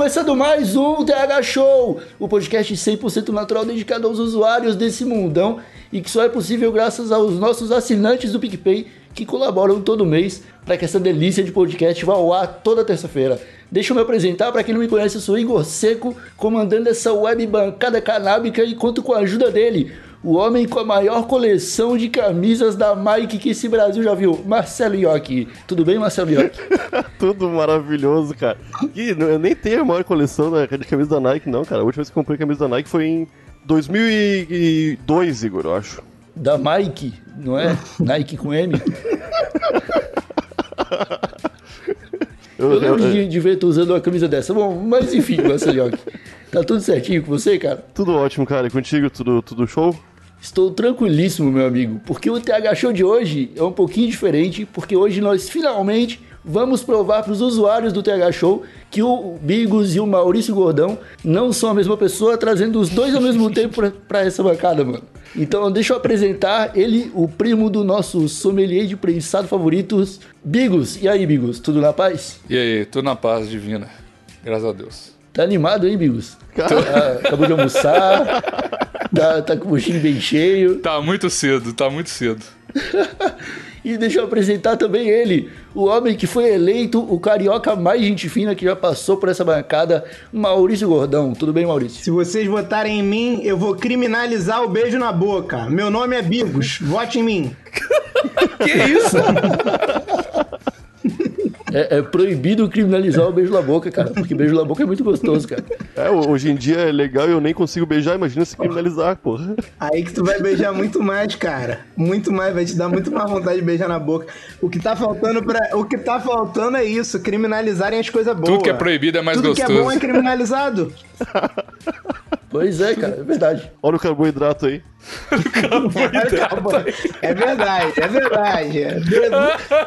Começando mais um TH Show, o podcast 100% natural dedicado aos usuários desse mundão e que só é possível graças aos nossos assinantes do PicPay que colaboram todo mês para que essa delícia de podcast vá ao ar toda terça-feira. Deixa eu me apresentar, para quem não me conhece, eu sou Igor Seco, comandando essa web bancada canábica e conto com a ajuda dele, o homem com a maior coleção de camisas da Mike que esse Brasil já viu, Marcelo Iocchi. Tudo bem, Marcelo Iocchi? Tudo maravilhoso, cara. E eu nem tenho a maior coleção de camisa da Nike, não, cara. A última vez que comprei camisa da Nike foi em 2002, Igor, eu acho. Da Mike, não é? Nike com M. Eu, Eu eu- lembro de, de ver tu usando uma camisa dessa. Bom, mas enfim, Marcelo Iocchi. Tá tudo certinho com você, cara? tudo ótimo, cara. E contigo, tudo, tudo show? Estou tranquilíssimo, meu amigo, porque o TH Show de hoje é um pouquinho diferente, porque hoje nós finalmente vamos provar para os usuários do TH Show que o Bigos e o Maurício Gordão não são a mesma pessoa, trazendo os dois ao mesmo tempo para essa bancada, mano. Então deixa eu apresentar ele, o primo do nosso sommelier de prensado favoritos, Bigos. E aí, Bigos, tudo na paz? E aí, tudo na paz divina. Graças a Deus. Tá animado, hein, Bigos? Tá- acabou de almoçar, tá, tá com o buchinho bem cheio. Tá muito cedo, tá muito cedo. E deixa eu apresentar também ele, o homem que foi eleito o carioca mais gente fina que já passou por essa bancada, Maurício Gordão. Tudo bem, Maurício? Se vocês votarem em mim, eu vou criminalizar o beijo na boca. Meu nome é Bigos. Vote em mim. Que isso? É, é proibido criminalizar o beijo na boca, cara, porque beijo na boca é muito gostoso, cara. É, hoje em dia é legal e eu nem consigo beijar, imagina se criminalizar, porra. Aí que tu vai beijar muito mais, cara. Muito mais, vai te dar muito mais vontade de beijar na boca. O que tá faltando para, o que tá faltando é isso, criminalizarem as coisas boas. Tudo que é proibido é mais Tudo que é gostoso. bom é criminalizado. Pois é, cara, é verdade. Olha o carboidrato aí. É verdade, é verdade.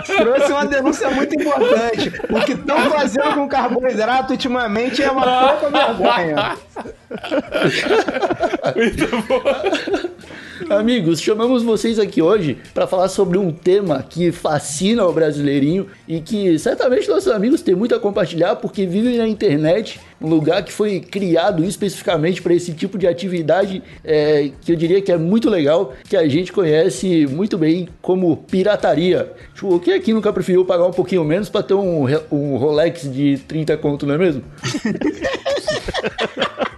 Trouxe uma denúncia muito importante. O que estão fazendo com carboidrato ultimamente é uma pouca vergonha. Amigos, chamamos vocês aqui hoje para falar sobre um tema que fascina o brasileirinho e que certamente nossos amigos têm muito a compartilhar porque vivem na internet, um lugar que foi criado especificamente para esse tipo de atividade é, que eu diria que é muito legal, que a gente conhece muito bem como pirataria. Tipo, quem aqui nunca preferiu pagar um pouquinho menos para ter um, um Rolex de 30 conto, não é mesmo?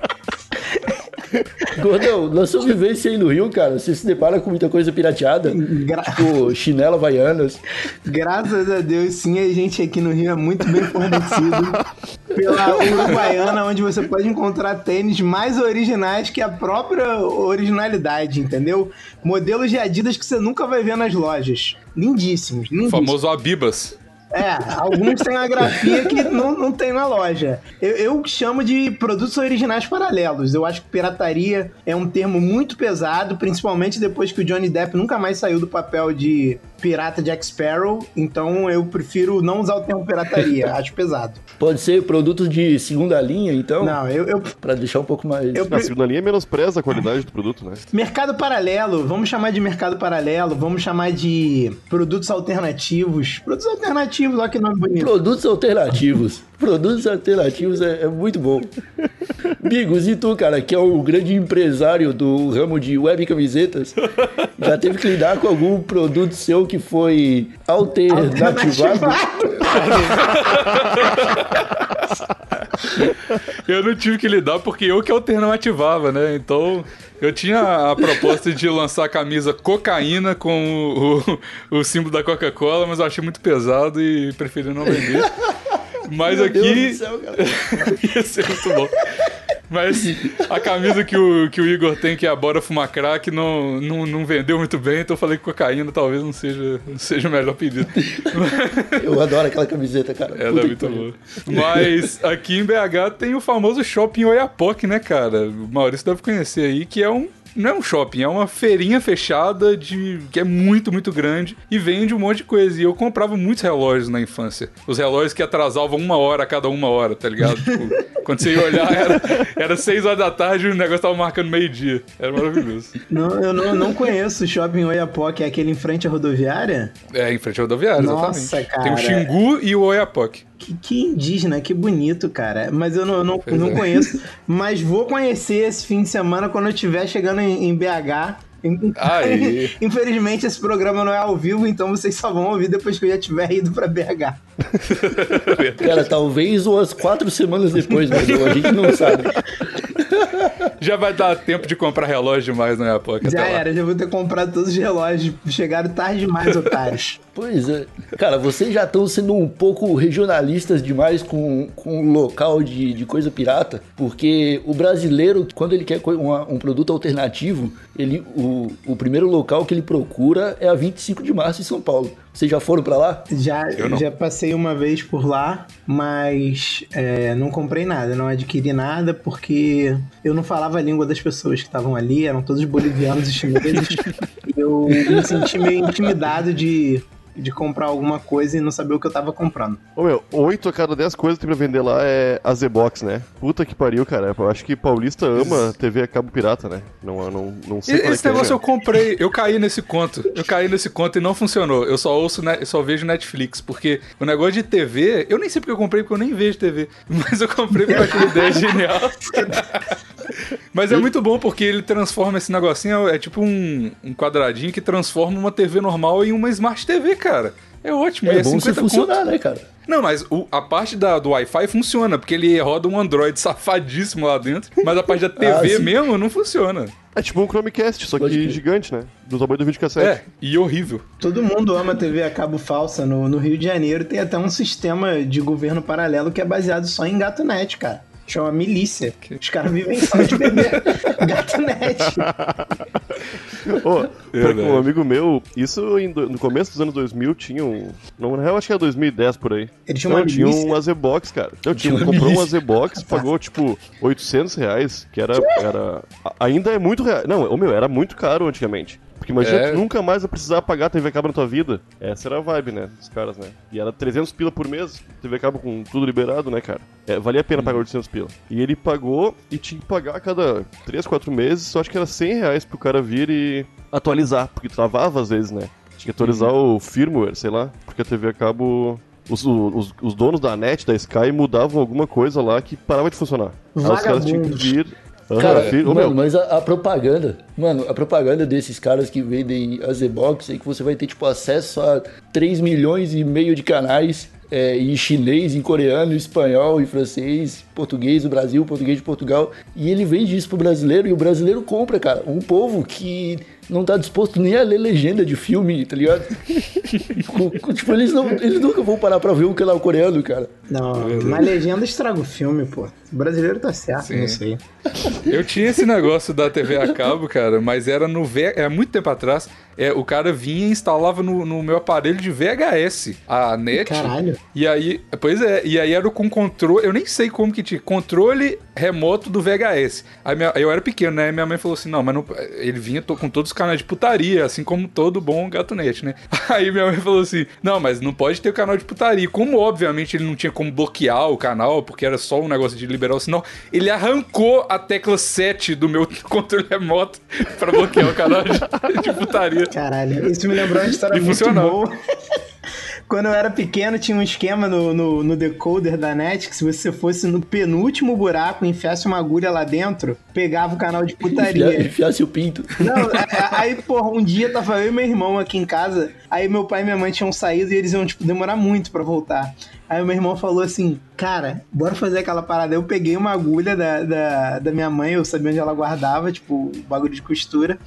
Gordão, na sua vivência aí no Rio, cara, você se depara com muita coisa pirateada? Gra- Tipo, chinelo havaianas. Graças a Deus, sim, a gente aqui no Rio é muito bem fornecido pela Uruguaiana, onde você pode encontrar tênis mais originais que a própria originalidade, entendeu? Modelos de Adidas que você nunca vai ver nas lojas. Lindíssimos, O lindíssimos. famoso Abibas. É, alguns têm a grafia que não, não tem na loja. Eu, eu chamo de produtos originais paralelos. Eu acho que pirataria é um termo muito pesado, principalmente depois que o Johnny Depp nunca mais saiu do papel de pirata Jack Sparrow. Então eu prefiro não usar o termo pirataria. acho pesado. Pode ser produtos de segunda linha, então? Não, eu, eu Pra deixar um pouco mais. Eu- Na segunda linha menospreza a qualidade do produto, né? Mercado paralelo, vamos chamar de mercado paralelo, vamos chamar de produtos alternativos. Produtos alternativos, olha que nome bonito. Produtos alternativos. Produtos alternativos é, é muito bom. Bigos, e tu, cara, que é o grande empresário do ramo de web camisetas, já teve que lidar com algum produto seu que foi alternativado? Eu não tive que lidar porque eu que alternativava, né? Então, eu tinha a proposta de lançar a camisa cocaína com o, o, o símbolo da Coca-Cola, mas eu achei muito pesado e preferi não vender. Mas Meu aqui céu, ia ser muito bom. Mas a camisa que o, que o Igor tem, que é a Bora Fumar Crack, não, não, não vendeu muito bem, então eu falei que cocaína talvez não seja, não seja o melhor pedido. Eu adoro aquela camiseta, cara. Ela é muito boa. Mas aqui em BH tem o famoso shopping Oiapoque, né, cara? O Maurício deve conhecer aí, que é um. Não é um shopping, é uma feirinha fechada de que é muito, muito grande e vende um monte de coisa. E eu comprava muitos relógios na infância. Os relógios que atrasavam uma hora a cada uma hora, tá ligado? Tipo, quando você ia olhar, era, era seis horas da tarde e o negócio tava marcando meio-dia. Era maravilhoso. Não, eu não, não conheço o shopping Oiapoque, é aquele em frente à rodoviária? É, em frente ao rodoviário, Nossa, exatamente. cara. Tem o Xingu e o Oiapoque. Que, que indígena, que bonito, cara. Mas eu não, não, Pois não é. conheço. Mas vou conhecer esse fim de semana quando eu estiver chegando em, em BH. Aí. Infelizmente, esse programa não é ao vivo, então vocês só vão ouvir depois que eu já tiver ido pra BH. Cara, talvez umas quatro semanas depois, mas a gente não sabe. Já vai dar tempo de comprar relógio demais no Oiapoque. Já até lá. era, já vou ter comprado todos os relógios. Chegaram tarde demais, otários. Pois é. Cara, vocês já estão sendo um pouco regionalistas demais com, com o local de, de coisa pirata, porque o brasileiro, quando ele quer uma- um produto alternativo, ele, o, o primeiro local que ele procura é a 25 de março em São Paulo. Vocês já foram pra lá? Já, já passei uma vez por lá, mas é, não comprei nada, não adquiri nada, porque eu não falava a língua das pessoas que estavam ali, eram todos bolivianos e chineses. eu me senti meio intimidado de, de comprar alguma coisa e não saber o que eu tava comprando. Ô meu, 8 a cada 10 coisas que tem pra vender lá é a Z-Box, né? Puta que pariu, cara. Eu acho que paulista ama TV a cabo pirata, né? Não, não, não sei qual é Esse é, negócio eu meu. comprei, eu caí nesse conto. Eu caí nesse conto e não funcionou. Eu só ouço, ne- eu só vejo Netflix, porque o negócio de TV, eu nem sei porque eu comprei, porque eu nem vejo TV. Mas eu comprei porque eu achei a ideia genial. Mas é muito bom porque ele transforma esse negocinho, é tipo um, um quadradinho que transforma uma TV normal em uma Smart TV, cara. É ótimo, É, é bom se 50 funcionar, conto. né, cara? Não, mas o- a parte da, do Wi-Fi funciona, porque ele roda um Android safadíssimo lá dentro, mas a parte da TV Ah, mesmo não funciona. É tipo um Chromecast, só que gigante, né? Do tamanho do videocassete. É, e horrível. Todo mundo ama TV a cabo falsa. No, no Rio de Janeiro tem até um sistema de governo paralelo que é baseado só em gato net, cara. Chama milícia. Os caras vivem só de beber gato net. Ô, pra- Verdade. um amigo meu, isso em do- no começo dos anos 2000 tinha um. Não, na real, acho que era 2010 por aí. Ele tinha uma Não, tinha um AZ-Box, cara. Eu tinha, Tinha uma comprou um milícia. AZ-Box, pagou tipo 800 reais, que era. era ainda é muito real. Não, o meu, era muito caro antigamente. Porque imagina, É. tu nunca mais vai precisar pagar TV cabo na tua vida. Essa era a vibe, né? Dos caras, né? E era 300 pila por mês, TV cabo com tudo liberado, né, cara? É, valia a pena pagar 800 pila. E ele pagou e tinha que pagar a cada 3, 4 meses, só acho que era 100 reais pro cara vir e atualizar, porque travava às vezes, né? Tinha que atualizar o firmware, sei lá, porque a TV a cabo. Os, os, os donos da net, da Sky, mudavam alguma coisa lá que parava de funcionar. Aí os caras tinham que vir. Cara, mano, mas a, a propaganda, mano, a propaganda desses caras que vendem a Z-Box é que você vai ter, tipo, acesso a 3 milhões e meio de canais é, em chinês, em coreano, em espanhol, em francês, português do Brasil, português de Portugal. E ele vende isso pro brasileiro e o brasileiro compra, cara. Um povo que não tá disposto nem a ler legenda de filme, tá ligado? Tipo, eles, não, eles nunca vão parar pra ver um canal coreano, cara. Não, na legenda estraga o filme, pô. O brasileiro tá certo Sim. nisso aí. Eu tinha esse negócio da TV a cabo, cara, mas era no V... é muito tempo atrás. É, o cara vinha e instalava no, no meu aparelho de VHS a net. Caralho. E aí, pois é, e aí era com controle, eu nem sei como que controle remoto do VHS. Aí minha- eu era pequeno, né? E minha mãe falou assim: não, mas não, ele vinha com todos os canais de putaria, assim como todo bom gatonete, né? Aí minha mãe falou assim: não, mas não pode ter o canal de putaria. Como, obviamente, ele não tinha como bloquear o canal, porque era só um negócio de liberar o sinal, ele arrancou a tecla 7 do meu controle remoto pra bloquear o canal de, de putaria. Caralho, isso me lembrou uma história E muito funcionou. boa. Quando eu era pequeno, tinha um esquema no, no, no decoder da net que se você fosse no penúltimo buraco e enfiasse uma agulha lá dentro, pegava o canal de putaria. Enfiasse o pinto. Não, é- é- aí, porra, um dia tava eu e meu irmão aqui em casa, aí meu pai e minha mãe tinham saído e eles iam, tipo, demorar muito pra voltar. Aí o meu irmão falou assim, cara, bora fazer aquela parada. Eu peguei uma agulha da, da, da minha mãe, eu sabia onde ela guardava, tipo, o bagulho de costura.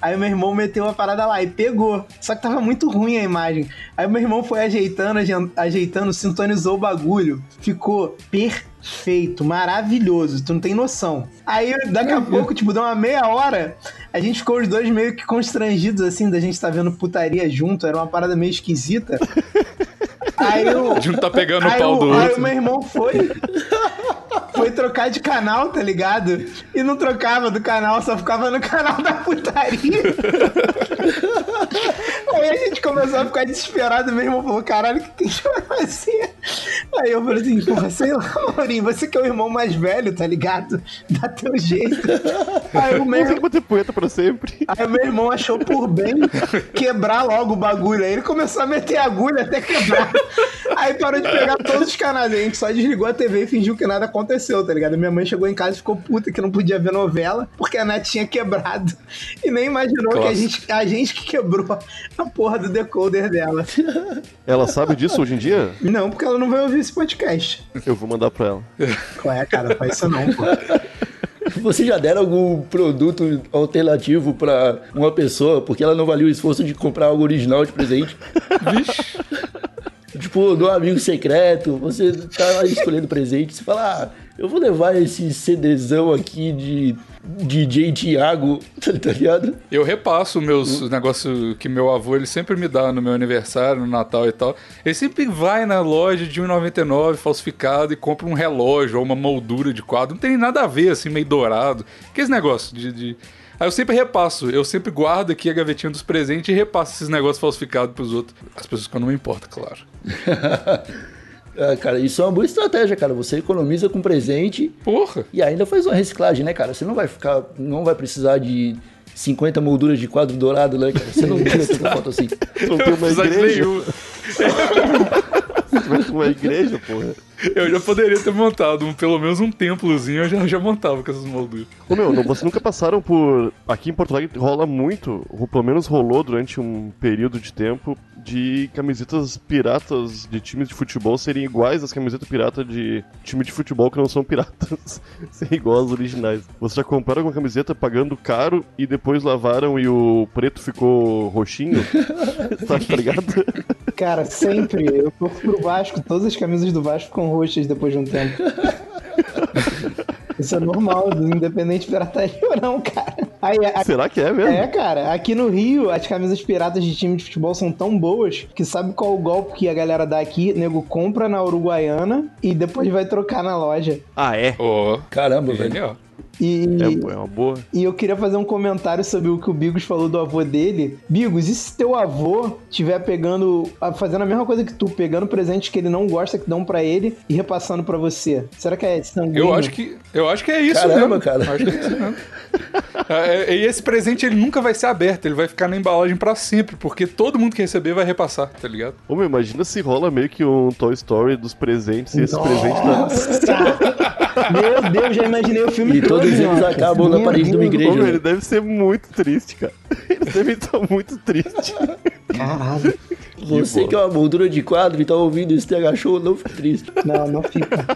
Aí o meu irmão meteu a parada lá e pegou. Só que tava muito ruim a imagem. Aí o meu irmão foi ajeitando, aje- ajeitando, sintonizou o bagulho. Ficou perfeito, maravilhoso. Tu não tem noção. Aí daqui a pouco, tipo, deu uma meia hora, a gente ficou os dois meio que constrangidos, assim, da gente tá vendo putaria junto. Era uma parada meio esquisita. Aí o, um tá pegando o aí, pau o- do aí outro. o meu irmão foi. Foi trocar de canal, tá ligado? E não trocava do canal, só ficava no canal da putaria. Aí a gente começou a ficar desesperado. Meu irmão falou: caralho, o que, que a gente vai fazer? Aí eu falei assim: porra, sei lá, Maurinho, você que é o irmão mais velho, tá ligado? Dá teu jeito. Aí o meu, que bater poeta pra sempre. Aí meu irmão achou por bem quebrar logo o bagulho. Aí ele começou a meter agulha até quebrar. Aí parou de pegar todos os canais. A gente só desligou a TV e fingiu que nada aconteceu, tá ligado? Minha mãe chegou em casa e ficou puta que não podia ver novela porque a net tinha quebrado. E nem imaginou que a gente, a gente que quebrou a porra do decoder dela. Ela sabe disso hoje em dia? Não, porque ela não vai ouvir esse podcast. Eu vou mandar pra ela. Qual é, cara? Não faz isso não, pô. Vocês já deram algum produto alternativo pra uma pessoa porque ela não valia o esforço de comprar algo original de presente? Vixe. Tipo, do amigo secreto, você tá escolhendo presente, você fala, ah, eu vou levar esse CDzão aqui de DJ Thiago, tá ligado? Eu repasso meus negócios que meu avô ele sempre me dá no meu aniversário, no Natal e tal. Ele sempre vai na loja de 1,99 falsificado e compra um relógio ou uma moldura de quadro. Não tem nada a ver, assim, meio dourado. Que esse negócio de. de- Aí eu sempre repasso, eu sempre guardo aqui a gavetinha dos presentes e repasso esses negócios falsificados pros outros. As pessoas que eu não me importo, claro. Ah, cara, isso é uma boa estratégia, cara. Você economiza com presente Porra! e ainda faz uma reciclagem, né, cara? Você não vai ficar, não vai precisar de 50 molduras de quadro dourado, né, cara? Você não tira tanta foto assim. Não tem uma igreja. uma igreja, porra. Eu já poderia ter montado um, pelo menos um templozinho, eu já, já montava com essas molduras. Ô meu, não- vocês nunca passaram por. Aqui em Porto Alegre rola muito, ou pelo menos rolou durante um período de tempo, de camisetas piratas de times de futebol serem iguais às camisetas piratas de time de futebol que não são piratas. serem igual às originais. Vocês já compraram uma camiseta pagando caro e depois lavaram e o preto ficou roxinho? tá ligado? Cara, sempre. Eu torço pro Vasco. Todas as camisas do Vasco ficam roxas depois de um tempo. Isso é normal, independente de pirataria ou não, cara. Aí, a- Será que é mesmo? é, cara, aqui no Rio, as camisas piratas de time de futebol são tão boas que sabe qual o golpe que a galera dá aqui? nego compra na Uruguaiana e depois vai trocar na loja. Ah, é? Ó, Caramba, velho. E, É, é uma boa. e eu queria fazer um comentário sobre o que o Bigos falou do avô dele. Bigos, e se teu avô estiver pegando, fazendo a mesma coisa que tu, pegando presentes que ele não gosta, que dão pra ele e repassando pra você? Será que é sanguíneo? Eu acho que, eu acho que é isso Caramba, mesmo. cara. Acho que é isso mesmo. É, é, e esse presente ele nunca vai ser aberto, ele vai ficar na embalagem pra sempre, porque todo mundo que receber vai repassar, tá ligado? Ô meu, imagina se rola meio que um Toy Story dos presentes e esse presente tá. Meu Deus, já imaginei o filme E todos todo, eles Minhoca. acabam na parede de uma igreja. Né? ele deve ser muito triste, cara. Eles devem estar muito tristes. Caralho. Você que é uma moldura de quadro e tá ouvindo esse TH Show, não fique triste. Não, não fica.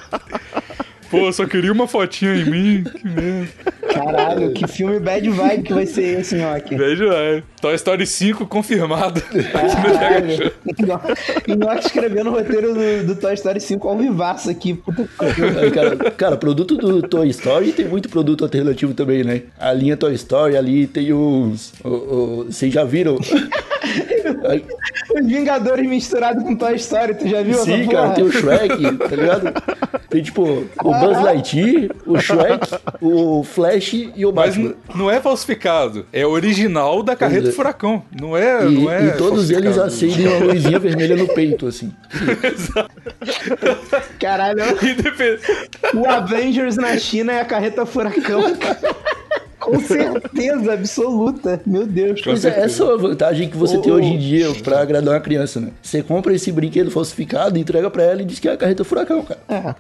Pô, só queria uma fotinha em mim, que merda. Caralho, que filme bad vibe que vai ser esse, Nhoque. Beijo, é. Toy Story 5 confirmado. Show. Nhoque escrevendo o roteiro do, do Toy Story 5 ao vivaço aqui. Puta que cara, cara, produto do Toy Story tem muito produto alternativo também, né? A linha Toy Story ali tem uns. Vocês já viram? Os Vingadores misturados com Toy Story, tu já viu essa Sim, porra? cara, tem o Shrek, tá ligado? Tem tipo o Buzz Lightyear, o Shrek, o Flash e o Mas Batman. n- não é falsificado, é original da carreta Pois é. do furacão. Não é. E, não é e todos eles acendem uma luzinha vermelha no peito, assim. Caralho, Independ- o Avengers na China é a carreta furacão. Com certeza absoluta. Meu Deus. Pois é, essa é a vantagem que você Ô, tem hoje em dia pra agradar uma criança, né? Você compra esse brinquedo falsificado, entrega pra ela e diz que é a carreta furacão, cara.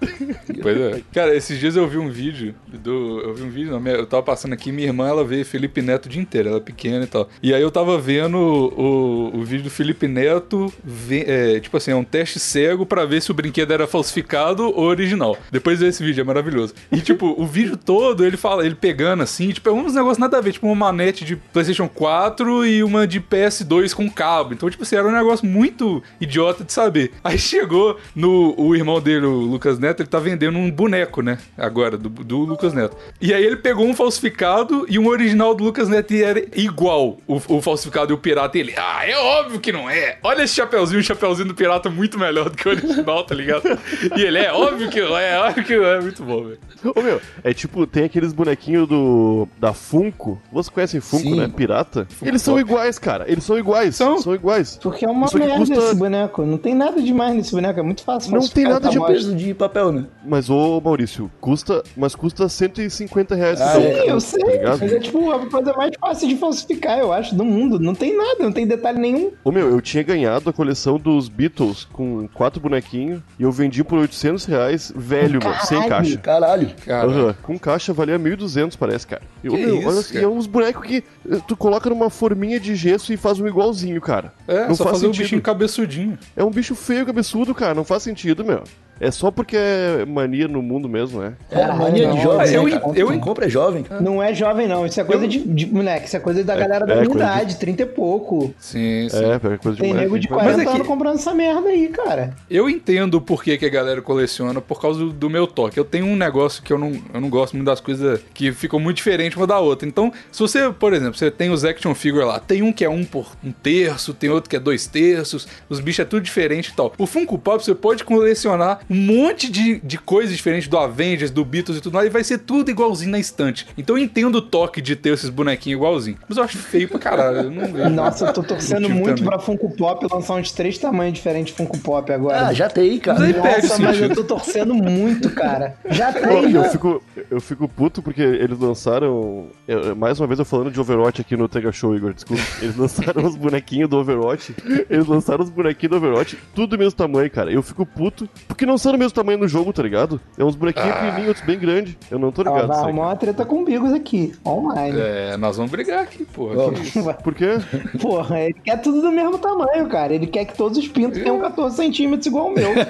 Pois é. Cara, esses dias eu vi um vídeo do. Eu vi um vídeo, não, eu tava passando aqui, minha irmã, ela vê Felipe Neto o dia inteiro, ela é pequena e tal. E aí eu tava vendo o, o vídeo do Felipe Neto, é, tipo assim, é um teste cego pra ver se o brinquedo era falsificado ou original. Depois desse vídeo, é maravilhoso. E tipo, o vídeo todo, ele fala, ele pegando assim, tipo, é uns negócios nada a ver, tipo uma manete de PlayStation 4 e uma de PS2 com cabo. Então, tipo assim, era um negócio muito idiota de saber. Aí chegou no o irmão dele, o Lucas Neto, ele tá vendendo um boneco, né? Agora, do, do Lucas Neto. E aí ele pegou um falsificado e um original do Lucas Neto e era igual o, o falsificado e o pirata. E ele, ah, é óbvio que não é. Olha esse chapeuzinho, o chapeuzinho do pirata é muito melhor do que o original, tá ligado? E ele, é óbvio que não é, óbvio que não é. Muito bom, velho. Ô meu, é tipo, tem aqueles bonequinhos do. Da Funko. Vocês conhecem Funko, Sim. né? Pirata. Eles são iguais, cara. Eles são iguais. São? São iguais. Porque é uma Isso merda custa- esse boneco. Não tem nada demais nesse boneco. É muito fácil. Não tem nada de. Peso de papel, né? Mas, ô Maurício, custa. Mas custa 150 reais. Ah, um, é, eu sei, Tá mas é tipo a coisa mais fácil de falsificar, eu acho, do mundo. Não tem nada, não tem detalhe nenhum. Ô meu, eu tinha ganhado a coleção dos Beatles com quatro bonequinhos e eu vendi por 800 reais velho, mano, sem Caralho. caixa. Caralho. Cara, Aham, Com caixa valia 1.200, parece, cara. E, Que meu, isso, olha assim, cara? é uns bonecos que eh, tu coloca numa forminha de gesso e faz um igualzinho, cara. é, não só faz fazer sentido. bichinho cabeçudinho. É um bicho feio, cabeçudo, cara. Não faz sentido, meu. É só porque é mania no mundo mesmo, né? É, Caralho, mania não, de jovem, eu- né, cara? eu- Quem compra é jovem, cara. Não é jovem, não. Isso é coisa de, de- Moleque, isso é coisa da galera da é minha coisa de- idade, 30 e pouco. Sim, sim. É, é coisa de Tem moleque. nego de Mas- 40 é que- anos comprando essa merda aí, cara. Eu entendo o porquê que a galera coleciona por causa do, do meu toque. Eu tenho um negócio que eu não, eu não gosto muito das coisas que ficam muito diferentes uma da outra. Então, se você, por exemplo, você tem os action figure lá, tem um que é um por um terço, tem outro que é dois terços, os bichos é tudo diferente e tal. O Funko Pop você pode colecionar um monte de, de coisas diferentes do Avengers, do Beatles e tudo mais, e vai ser tudo igualzinho na estante. Então eu entendo o toque de ter esses bonequinhos igualzinho. Mas eu acho feio pra caralho. Eu. Nossa, eu tô torcendo motivo muito também. pra Funko Pop lançar uns três tamanhos diferentes de Funko Pop agora. Ah, já tem, cara. Mas perde Nossa, mas eu tô torcendo muito, cara. Já tem, eu, já. fico, eu fico puto porque eles lançaram. eu- mais uma vez eu falando de Overwatch aqui no Tega Show, Igor, desculpa. Eles lançaram os bonequinhos do Overwatch. Eles lançaram os bonequinhos do Overwatch, tudo do mesmo tamanho, cara. Eu fico puto porque não são do mesmo tamanho no jogo, tá ligado? É uns bonequinhos pequenininhos, outros bem grandes. Eu não tô ligado. vai nisso aí, arrumar uma treta com o Bigos aqui, online. É, nós vamos brigar aqui, porra. Isso? Por quê? Porra, ele quer tudo do mesmo tamanho, cara. Ele quer que todos os pintos tenham 14 centímetros igual o meu.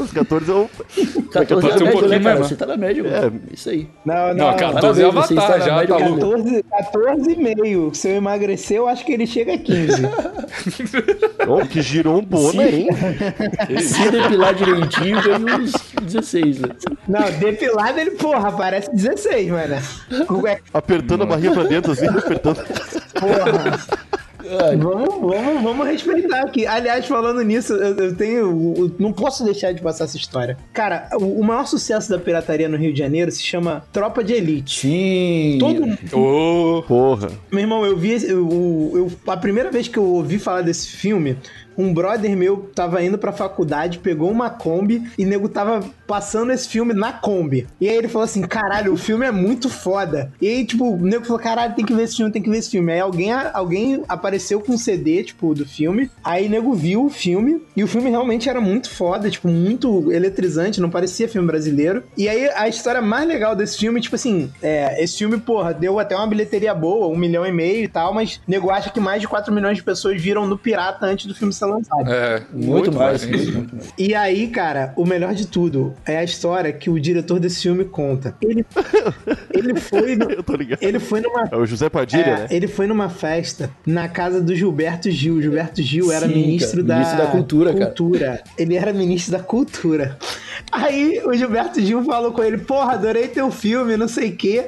Os 14 é o. 14 Pode ser é um a média, pouquinho né, cara? menor. Você tá na média, mano. Isso aí. Não, Não, não. 14 é você Avatar já, média tá louco. 14, 14 e meio. Se eu emagrecer, eu acho que ele chega a 15. Oh, que girombola, hein? Se depilar direitinho, ganha uns 16, né? Não, depilado ele, porra, parece 16, mano. É, Apertando a barriga pra dentro, assim, apertando. porra. Vamos, vamos, vamos respeitar aqui. Aliás, falando nisso, eu, eu tenho. eu não posso deixar de passar essa história. Cara, o, o maior sucesso da pirataria no Rio de Janeiro se chama Tropa de Elite. Sim. Todo mundo. Ô, Porra. Meu irmão, eu vi. Eu, eu- a primeira vez que eu ouvi falar desse filme, um brother meu tava indo pra faculdade, pegou uma Kombi e nego tava passando esse filme na Kombi. E aí ele falou assim: caralho, o filme é muito foda. E aí, tipo, o nego falou: caralho, tem que ver esse filme, tem que ver esse filme. Aí alguém, alguém apareceu com um CD, tipo, do filme. Aí nego viu o filme. E o filme realmente era muito foda, tipo, muito eletrizante, não parecia filme brasileiro. E aí a história mais legal desse filme, tipo assim, é, esse filme, porra, deu até uma bilheteria boa, um milhão e meio e tal, mas nego acha que mais de 4 milhões de pessoas viram no Pirata antes do filme ser lançado. é, Muito, mais. mais. muito mais. E aí, cara, o melhor de tudo é a história que o diretor desse filme conta. Ele, ele foi. no- Eu tô ligado. ele foi numa É o José Padilha, é, né? Ele foi numa festa na casa do Gilberto Gil. Gilberto Gil era Sim, ministro, cara, da, ministro da cultura, cara. cultura. Ele era ministro da cultura. Aí o Gilberto Gil falou com ele: Porra, adorei teu filme, não sei o quê.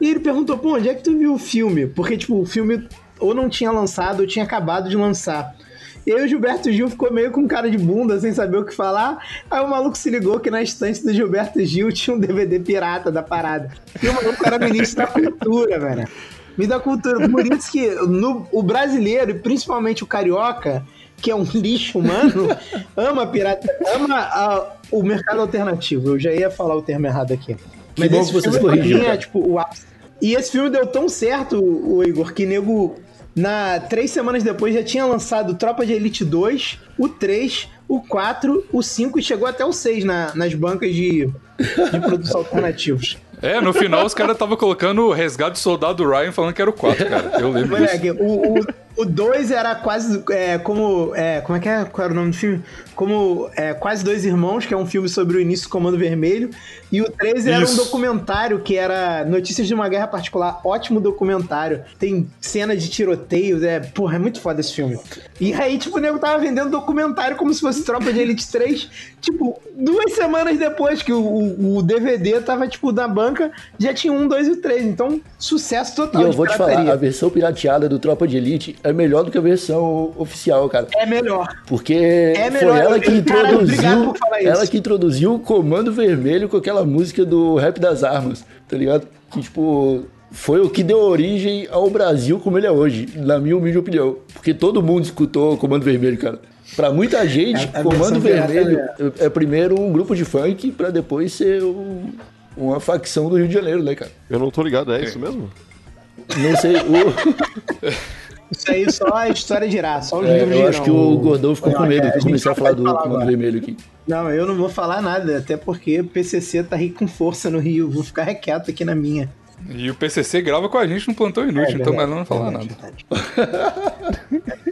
E ele perguntou: Pô, onde é que tu viu o filme? Porque, tipo, o filme ou não tinha lançado ou tinha acabado de lançar. E aí o Gilberto Gil ficou meio com cara de bunda, sem saber o que falar. Aí o maluco se ligou que na estante do Gilberto Gil tinha um DVD pirata da parada. E o maluco era ministro da cultura, velho. Me da cultura. Por isso que no, o brasileiro, e principalmente o carioca, que é um lixo humano, ama pirata, ama a- o mercado alternativo. Eu já ia falar o termo errado aqui. Que bom que corrigiram, mim é, tipo, o ápice. E esse filme deu tão certo, o Igor, que nego, na três semanas depois, já tinha lançado Tropa de Elite 2, o 3, o 4, o 5 e chegou até o 6 na- nas bancas de, de produtos alternativos. É, no final os caras estavam colocando o resgate do soldado Ryan falando que era o 4, cara. Eu lembro disso. Moleque, o, o, o 2 era quase é, como. É, como é que é? Qual era o nome do filme? Como é, Quase Dois Irmãos, que é um filme sobre o início do Comando Vermelho. E o 3 era um documentário que era Notícias de uma Guerra Particular. Ótimo documentário. Tem cena de tiroteio. É, porra, é muito foda esse filme. E aí, tipo, o nego tava vendendo documentário como se fosse Tropa de Elite 3. Tipo, duas semanas depois que o, o- o DVD tava, tipo, na banca, já tinha um, dois e três. Então, sucesso total. E eu vou te falar, a versão pirateada do Tropa de Elite é melhor do que a versão oficial, cara. É melhor. Porque É foi melhor, ela que introduziu. Ela que introduziu o Comando Vermelho com aquela música do Rap das Armas, tá ligado? Que, tipo, foi o que deu origem ao Brasil como ele é hoje, na minha humilde opinião. Porque todo mundo escutou o Comando Vermelho, cara. Pra muita gente, a Comando Vermelho é, é primeiro um grupo de funk pra depois ser um- uma facção do Rio de Janeiro, né, cara? Eu não tô ligado, é isso mesmo? Não sei, o, Isso aí só a história girar, só os é, livros eu acho giram. que o Gordão ficou Não, com medo gente comecei a não falar do falar Comando agora. Vermelho aqui. Não, eu não vou falar nada, até porque o PCC tá rico com força no Rio. Vou ficar quieto aqui na minha. E o PCC grava com a gente no Plantão Inútil, então melhor não falar verdade, nada.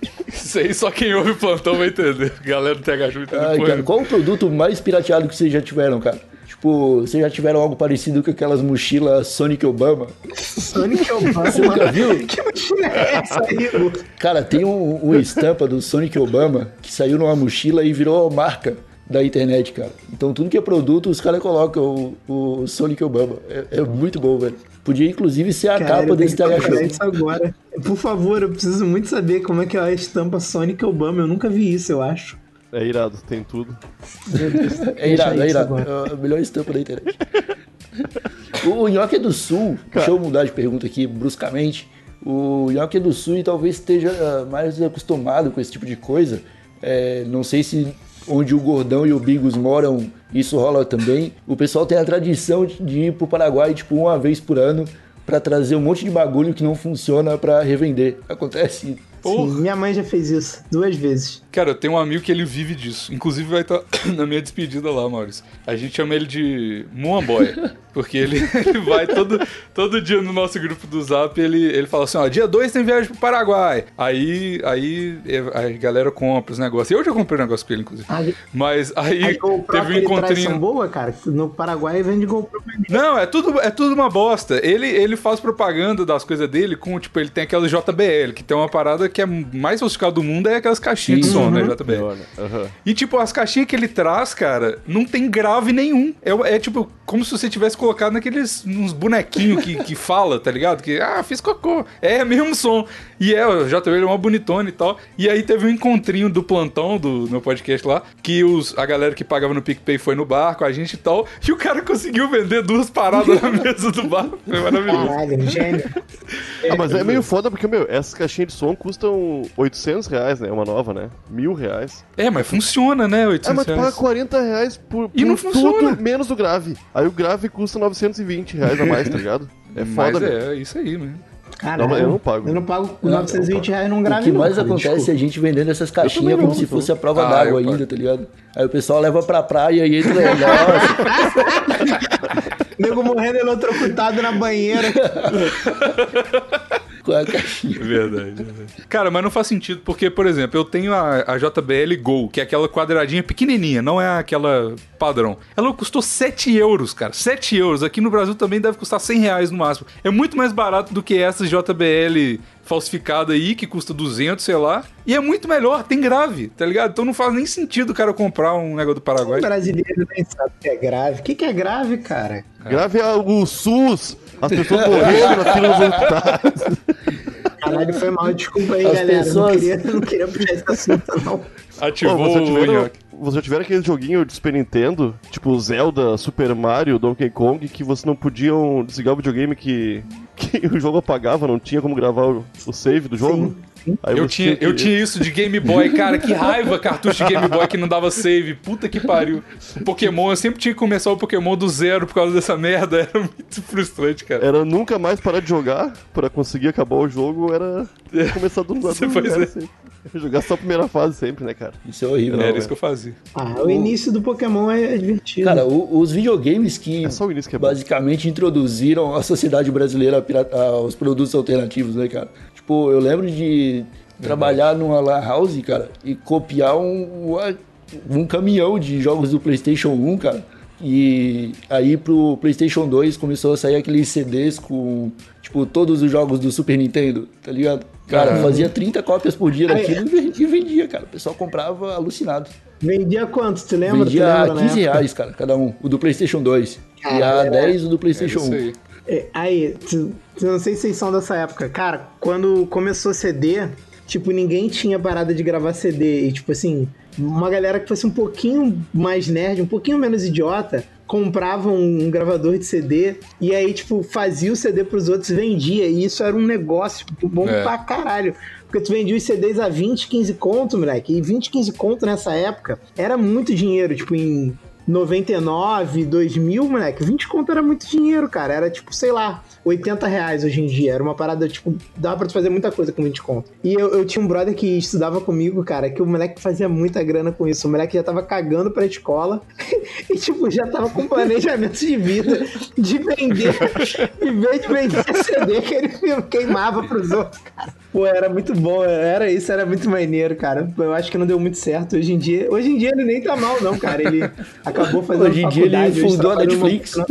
aí só quem ouve o Plantão vai entender. Galera do TH Ju entendeu Ai, porra cara, qual o produto mais pirateado que vocês já tiveram, cara? Tipo, vocês já tiveram algo parecido com aquelas mochilas Sonic Obama? Sonic Obama. Você nunca viu? Que mochila é essa aí, Igor? Cara, tem um, uma estampa do Sonic Obama que saiu numa mochila e virou marca da internet, cara. Então tudo que é produto, os caras colocam o, o Sonic Obama. É, é muito bom, velho. Podia inclusive ser a Cara, capa desse TH Show. isso agora. Por favor, eu preciso muito saber como é que é a estampa Sonic Obama. Eu nunca vi isso, eu acho. É irado, tem tudo. É irado, é irado. É a melhor estampa da internet. o Nhoque é do Sul, deixa eu mudar de pergunta aqui bruscamente. O Nhoque é do Sul e talvez esteja mais acostumado com esse tipo de coisa. É, não sei se onde o Gordão e o Bigos moram, isso rola também. O pessoal tem a tradição de ir pro Paraguai, tipo, uma vez por ano, pra trazer um monte de bagulho que não funciona pra revender. Acontece Sim, minha mãe já fez isso duas vezes. Cara, eu tenho um amigo que ele vive disso. Inclusive vai estar na minha despedida lá, Maurício. A gente chama ele de Moamboy. Porque ele, ele vai todo, todo dia no nosso grupo do Zap, ele, ele fala assim, ó, dia 2 tem viagem pro Paraguai. Aí, aí a galera compra os negócios. Eu já comprei um negócio com ele, inclusive. A, Mas aí a GoPro teve um encontrinho... boa, cara. No Paraguai vende GoPro. Não, é tudo, é tudo uma bosta. Ele, ele faz propaganda das coisas dele com, tipo, ele tem aquelas JBL, que tem uma parada que é mais sofisticada do mundo, é aquelas caixinhas de Sim. som, né, Uhum. JBL. Olha, aham. E, tipo, as caixinhas que ele traz, cara, não tem grave nenhum. É, é, tipo, como se você tivesse colocado naqueles uns bonequinhos que, que fala, tá ligado? Que, ah, fiz cocô. É mesmo som. E é, o JBL é uma bonitona e tal. E aí teve um encontrinho do plantão do meu podcast lá, que os, a galera que pagava no PicPay foi no bar com a gente e tal. E o cara conseguiu vender duas paradas na mesa do bar. Foi maravilhoso. Caralho, gênio. Ah, mas é meio foda porque, meu, essas caixinhas de som custam 800 reais, né? Uma nova, né? Mil reais. É, mas funciona, né? É, 800 mas tu paga reais. 40 reais por, E não por funciona. tudo menos o grave. Aí o grave custa 920 reais a mais, tá ligado? É Mas foda, meu. é, isso aí, né? Caralho, Não, eu não pago. Eu não pago 920 reais num grave, O que não, mais cara, acontece desculpa. é a gente vendendo essas caixinhas não, como se fosse a prova Ah, d'água ainda, pago. tá ligado? Aí o pessoal leva pra praia e entra. Nossa, Nego morrendo eletrocutado na banheira. com a caixinha. Verdade, verdade. Cara, mas não faz sentido, porque, por exemplo, eu tenho a, a JBL Go, que é aquela quadradinha pequenininha, não é aquela padrão. Ela custou 7 euros, cara. 7 euros. Aqui no Brasil também deve custar 100 reais no máximo. É muito mais barato do que essas JBL falsificada aí, que custa 200, sei lá. E é muito melhor, tem grave, tá ligado? Então não faz nem sentido o cara comprar um negócio do Paraguai. O brasileiro nem sabe o que é grave. O que, que é grave, cara? Grave é o SUS, as pessoas morrendo na fila dos hospitais. Caralho, foi mal. Desculpa aí, As galera. pessoas- Não, queria, não queria puxar esse assunto, não. Ativou Pô, você o tiveram, nhoque. você já tiveram aquele joguinho de Super Nintendo, tipo Zelda, Super Mario, Donkey Kong, que você não podiam desligar o videogame que, que o jogo apagava, não tinha como gravar o, o save do jogo? Aí Eu tinha, que- eu tinha isso de Game Boy, cara, que raiva cartucho de Game Boy que não dava save. Puta que pariu. O Pokémon, eu sempre tinha que começar o Pokémon do zero por causa dessa merda. Era muito frustrante, cara. Era nunca mais parar de jogar pra conseguir acabar o jogo, era começar do Você do zero é. Jogar só a primeira fase sempre, né, cara? Isso é horrível. Era né? isso que eu fazia. Ah, o início do Pokémon é divertido. Cara, o- os videogames que É só o início que é bom. basicamente introduziram a sociedade brasileira aos produtos alternativos, né, cara? Tipo, eu lembro de trabalhar numa lan house, cara, e copiar um, um caminhão de jogos do PlayStation 1, cara. E aí pro PlayStation 2 começou a sair aqueles CDs com, tipo, todos os jogos do Super Nintendo, tá ligado? Cara, fazia 30 cópias por dia daquilo e vendia, cara. O pessoal comprava alucinado. Vendia quanto? Tu lembra? Vendia tu lembra, 15 né? reais, cara, cada um. O do PlayStation 2. e a 10 o do É PlayStation isso 1. aí. É, aí, tu- tu- não sei se vocês são dessa época. Cara, quando começou CD, tipo, ninguém tinha parada de gravar CD. E, tipo assim, uma galera que fosse um pouquinho mais nerd, um pouquinho menos idiota, comprava um, um gravador de CD e aí, tipo, fazia o CD pros outros e vendia. E isso era um negócio bom É. pra caralho. Porque tu vendia os CDs a 20, 15 conto, moleque. E 20, 15 conto nessa época era muito dinheiro. Tipo, em 99, 2000, moleque, 20 conto era muito dinheiro, cara. Era tipo, sei lá, 80 reais hoje em dia. Era uma parada, tipo, dava pra tu fazer muita coisa com 20 conto. E eu, eu tinha um brother que estudava comigo, cara, que o moleque fazia muita grana com isso. O moleque já tava cagando pra escola e, tipo, já tava com planejamento de vida de vender, em vez de vender CD que ele queimava pros outros, cara. Pô, era muito bom, era isso, era muito maneiro, cara. Eu acho que não deu muito certo hoje em dia. Hoje em dia ele nem tá mal, não, cara. Ele acabou fazendo Hoje em dia ele fundou a Netflix.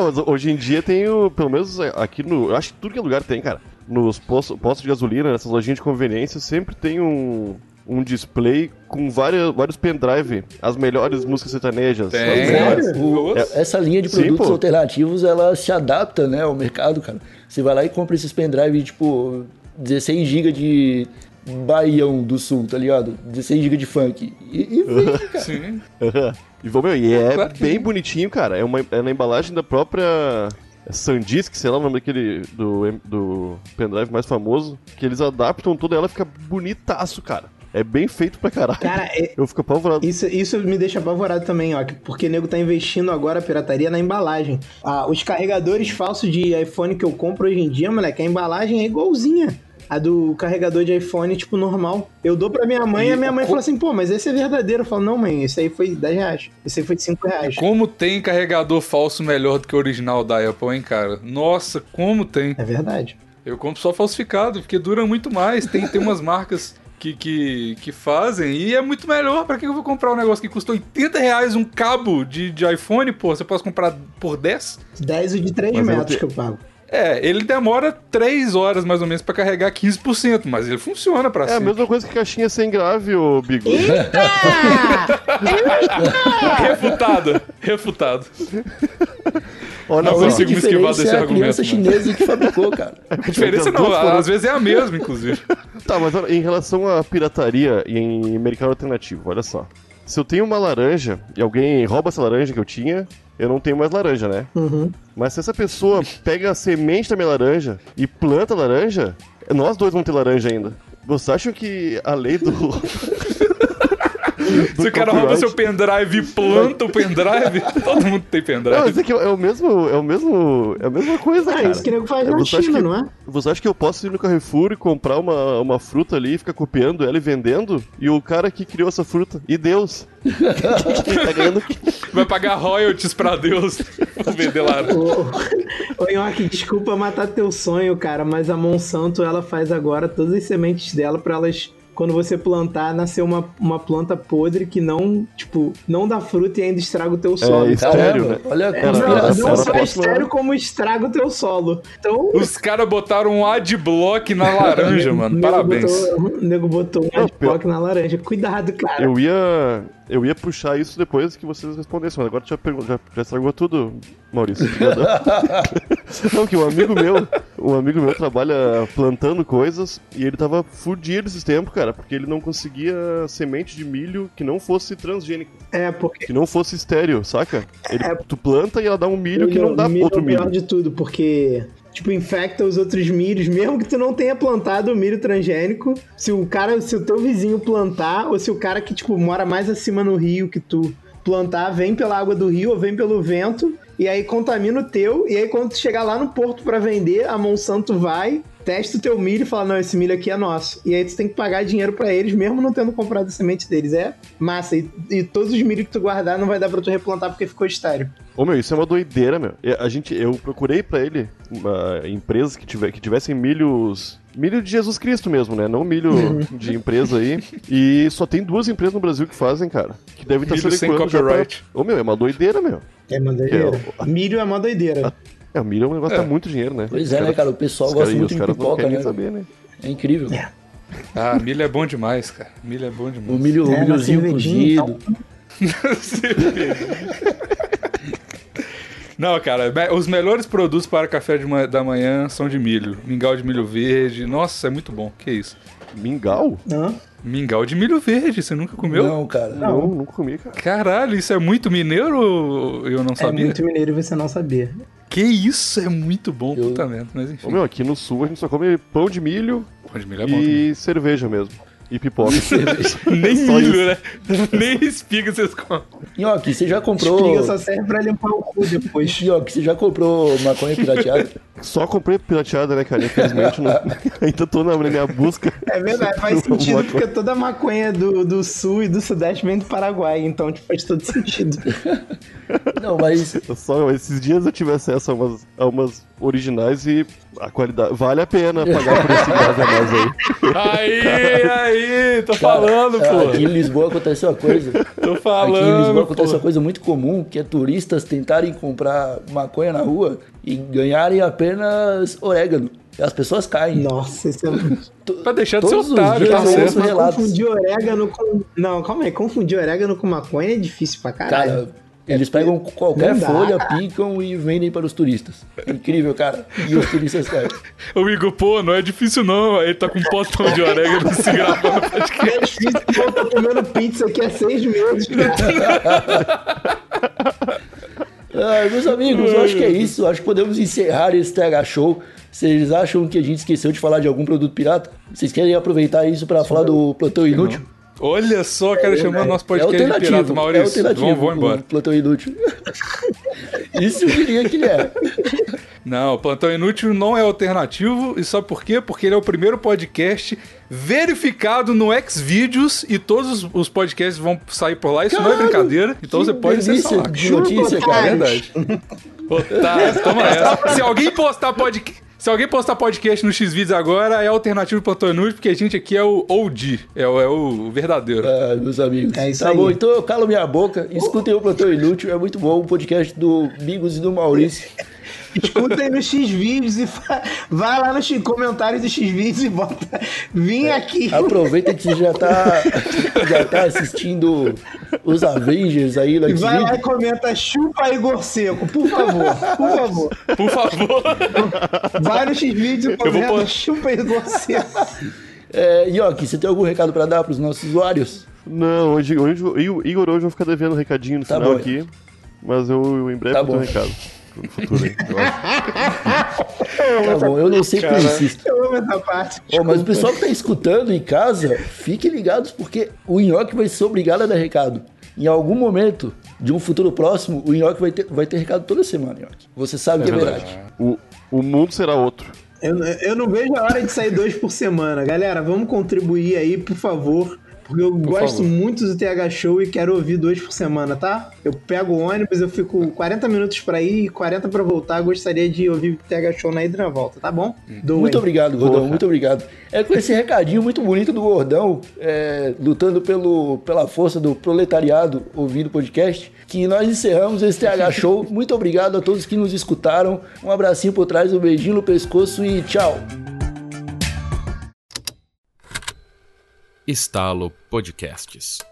mas hoje em dia tem o, pelo menos aqui no. Eu acho que tudo que é lugar tem, cara. Nos postos, postos de gasolina, nessas lojinhas de conveniência, sempre tem um, um display com várias, vários pendrive, as melhores músicas sertanejas. as Tem. melhores. Sério? Nossa. Essa linha de Sim, produtos pô. alternativos, ela se adapta, né, ao mercado, cara. Você vai lá e compra esses pendrive, tipo, 16 GB de Baião do Sul, tá ligado? 16 GB de funk. E, e vende, cara. Sim. E, vamos, meu, e é Claro bem sim. bonitinho, cara. É, uma, é na embalagem da própria Sandisk, sei lá o nome daquele do, do pendrive mais famoso, que eles adaptam toda ela fica bonitaço, cara. É bem feito pra caralho. Cara, é- Eu fico apavorado. Isso, isso me deixa apavorado também, ó. que- Porque o nego tá investindo agora a pirataria na embalagem. Ah, os carregadores falsos de iPhone que eu compro hoje em dia, moleque, a embalagem é igualzinha. A do carregador de iPhone, tipo, normal. Eu dou pra minha mãe e, E a minha mãe fala assim, pô, mas esse é verdadeiro. Eu falo, não, mãe, esse aí foi 10 reais. Esse aí foi de 5 reais. Como tem carregador falso melhor do que o original da Apple, hein, cara? Nossa, como tem. É verdade. Eu compro só falsificado, porque dura muito mais. Tem, tem umas marcas que, que, que fazem e é muito melhor. Pra que eu vou comprar um negócio que custa 80 reais um cabo de, de iPhone, pô? Você pode comprar por 10? 10 o de 3 Mas eu metros te- que eu pago. É, ele demora 3 horas mais ou menos pra carregar 15%, mas ele funciona pra É a sempre. mesma coisa que caixinha sem grave, ô Bigo. Refutado, refutado. Olha Não só. consigo me esquivar diferença desse é a criança argumento, chinesa que fabricou, cara. A diferença As duas não, às vezes é a mesma, inclusive. Tá, mas olha, em relação à pirataria e em mercado alternativo, olha só. Se eu tenho uma laranja e alguém rouba essa laranja que eu tinha, eu não tenho mais laranja, né? Uhum. Mas se essa pessoa pega a semente da minha laranja e planta laranja, nós dois vamos ter laranja ainda. Vocês acham que a lei do. Se o cara rouba seu pendrive e planta o pendrive, todo mundo tem Não, pendrive. isso aqui é o mesmo. É o mesmo. É a mesma coisa, Ah, cara. isso que o nego faz na Você acha China, que- não é? Você acha que eu posso ir no Carrefour e comprar uma, uma fruta ali e ficar copiando ela e vendendo? E o cara que criou essa fruta? E Deus? tá ganhando? Vai pagar royalties pra Deus por vender laranja. Ô, ô Nhoque, desculpa matar teu sonho, cara, mas a Monsanto ela faz agora todas as sementes dela pra elas. Quando você plantar, nascer uma, uma planta podre que não, tipo, não dá fruta e ainda estraga o teu solo. isso. Estéreo, né? olha a Era- não, não só é estéreo, né? como estraga o teu solo. Então, Os caras botaram um adblock na laranja, mano. Parabéns. Botou, o nego botou um adblock na laranja. Cuidado, cara. Eu ia. Eu ia puxar isso depois que vocês respondessem, mas agora já, já, já estragou tudo, Maurício. Não, que um amigo meu, um amigo meu trabalha plantando coisas e ele tava fudido esses tempos, cara. porque ele não conseguia semente de milho que não fosse transgênico, É, porque que não fosse estéreo, saca? Ele, Tu planta e ela dá um milho que milho- não dá milho outro é o pior milho. de tudo, porque tipo infecta os outros milhos, mesmo que tu não tenha plantado o milho transgênico, se o cara, se o teu vizinho plantar ou se o cara que tipo mora mais acima no rio que tu plantar, vem pela água do rio ou vem pelo vento e aí contamina o teu e aí quando tu chegar lá no porto pra vender, a Monsanto vai Testa o teu milho e fala, não, esse milho aqui é nosso. E aí tu tem que pagar dinheiro pra eles, mesmo não tendo comprado a semente deles. É massa. E, e todos os milho que tu guardar não vai dar pra tu replantar porque ficou estéreo. Ô meu, isso é uma doideira, meu. A gente, eu procurei pra ele uma, empresas que, tiver, que tivessem milhos. Milho de Jesus Cristo mesmo, né? Não milho de empresa aí. E só tem duas empresas no Brasil que fazem, cara. Que devem estar Milho sem adequando já pra- copyright. Ô meu, é uma doideira, meu. É uma doideira. Que Milho é uma doideira. É, o milho é um negócio que É. dá muito dinheiro, né? Pois Os é, né, cara? O pessoal os gosta cara- muito de pipoca, né? saber, né? É incrível. Ah, milho é bom demais, cara. Milho é bom O demais. milho, o É, milhozinho cozido. Não, cara, os melhores produtos para café de ma- da manhã são de milho. Mingau de milho verde. Nossa, é muito bom. Que isso? Mingau? Hã? Mingau de milho verde, você nunca comeu? Não, cara. Não, nunca comi, cara. Caralho, isso é muito mineiro ou eu não É sabia? muito mineiro e você não sabia. Que isso, é muito bom, Eu- puta merda. Mas enfim, Ô meu, aqui no sul a gente só come pão de milho pão de milho é bom também. e cerveja mesmo. E pipoca. Nem Só milho, né? Nem espiga vocês comem. Nhoque, você já comprou. Espiga só serve pra limpar o cu depois. Nhoque, você já comprou maconha pirateada? Só comprei pirateada, né, cara? Infelizmente não... ainda tô na minha busca. É verdade, faz sentido coisa. porque toda a maconha do, do sul e do sudeste vem do Paraguai, então tipo, faz todo sentido. Não, mas. Só esses dias eu tive acesso a umas, a umas originais e a qualidade. Vale a pena pagar por esse gás a mais aí. Aí, aí, tô cara, falando, pô. Aqui em Lisboa acontece uma coisa. Tô Aqui em falando, Lisboa acontece uma coisa muito comum, que é turistas tentarem comprar maconha na rua e ganharem apenas orégano. E as pessoas caem. Nossa, isso é. Pra deixar de ser Todos os otário, tá certo. Confundir orégano com. Não, calma aí, confundir orégano com maconha é difícil pra caralho. Cara, eles pegam qualquer Não folha, picam e vendem para os turistas. Incrível, cara. E os turistas caem. O Igor, pô, não é difícil não. Ele tá com um potão de orégano se gravando no podcast. É difícil, eu tô comendo pizza aqui há seis meses. Ah, meus amigos, eu acho que é isso. Acho que podemos encerrar esse TH Show. Vocês acham que a gente esqueceu de falar de algum produto pirata? Vocês querem aproveitar isso para falar do plantão inútil? Olha só, cara, chamando nosso É podcast de alternativo. pirata. é Maurício, alternativo. vamos, vamos embora. Plantão inútil. isso eu diria que ele é. Não, Plantão Inútil não é alternativo. E sabe por quê? Porque ele é o primeiro podcast verificado no Xvideos e todos os- os podcasts vão sair por lá. Isso não é brincadeira. Então que você pode acessar lá. de notícia, É cara. verdade. Otário, toma essa. Se alguém postar podcast. Se alguém postar podcast no Xvideos agora, é alternativo do Plantão Inútil, porque a gente aqui é o OG, é o, é o verdadeiro. Ah, meus amigos. É isso tá aí. bom, então eu calo minha boca. Escutem o Plantão Inútil, é muito bom. O podcast do Bigos e do Maurício. Escuta aí no X-Vídeos e fa- vai lá nos comentários do X-Vídeos e bota. Vim aqui. Aproveita que você já tá, já tá assistindo os Avengers aí no E vai lá e Xvideos. comenta chupa Igor Seco, por favor, por favor. Por favor. Vai no X-Vídeos e Eu vou comenta pôr- chupa Igor Seco. É, Yoki, você tem algum recado pra dar pros nossos usuários? Não, hoje, hoje o Igor hoje vai ficar devendo um recadinho no Tá final bom. aqui. Mas eu, eu em breve Tá eu dou um bom. recado. No futuro aí. eu acho. Tá bom, eu não sei eu insisto. Eu amo essa parte. Ó, mas o pessoal que tá escutando em casa, fiquem ligados porque o Nhoque vai ser obrigado a dar recado. Em algum momento de um futuro próximo, o Nhoque vai ter, vai ter recado toda semana, Nhoque. Você sabe que é verdade. O, o mundo será outro. Eu, eu não vejo a hora de sair dois por semana. Galera, vamos contribuir aí, por favor. Porque eu gosto favor. muito do TH Show e quero ouvir dois por semana, tá? Eu pego o ônibus, eu fico 40 minutos pra ir e 40 pra voltar. Gostaria de ouvir o TH Show na ida e na volta, tá bom? Doem. Muito obrigado, Gordão, Porra. muito obrigado. É com esse recadinho muito bonito do Gordão, é, lutando pelo, pela força do proletariado ouvindo o podcast, que nós encerramos esse TH Show. Muito obrigado a todos que nos escutaram. Um abracinho por trás, um beijinho no pescoço e tchau. Estalo Podcasts.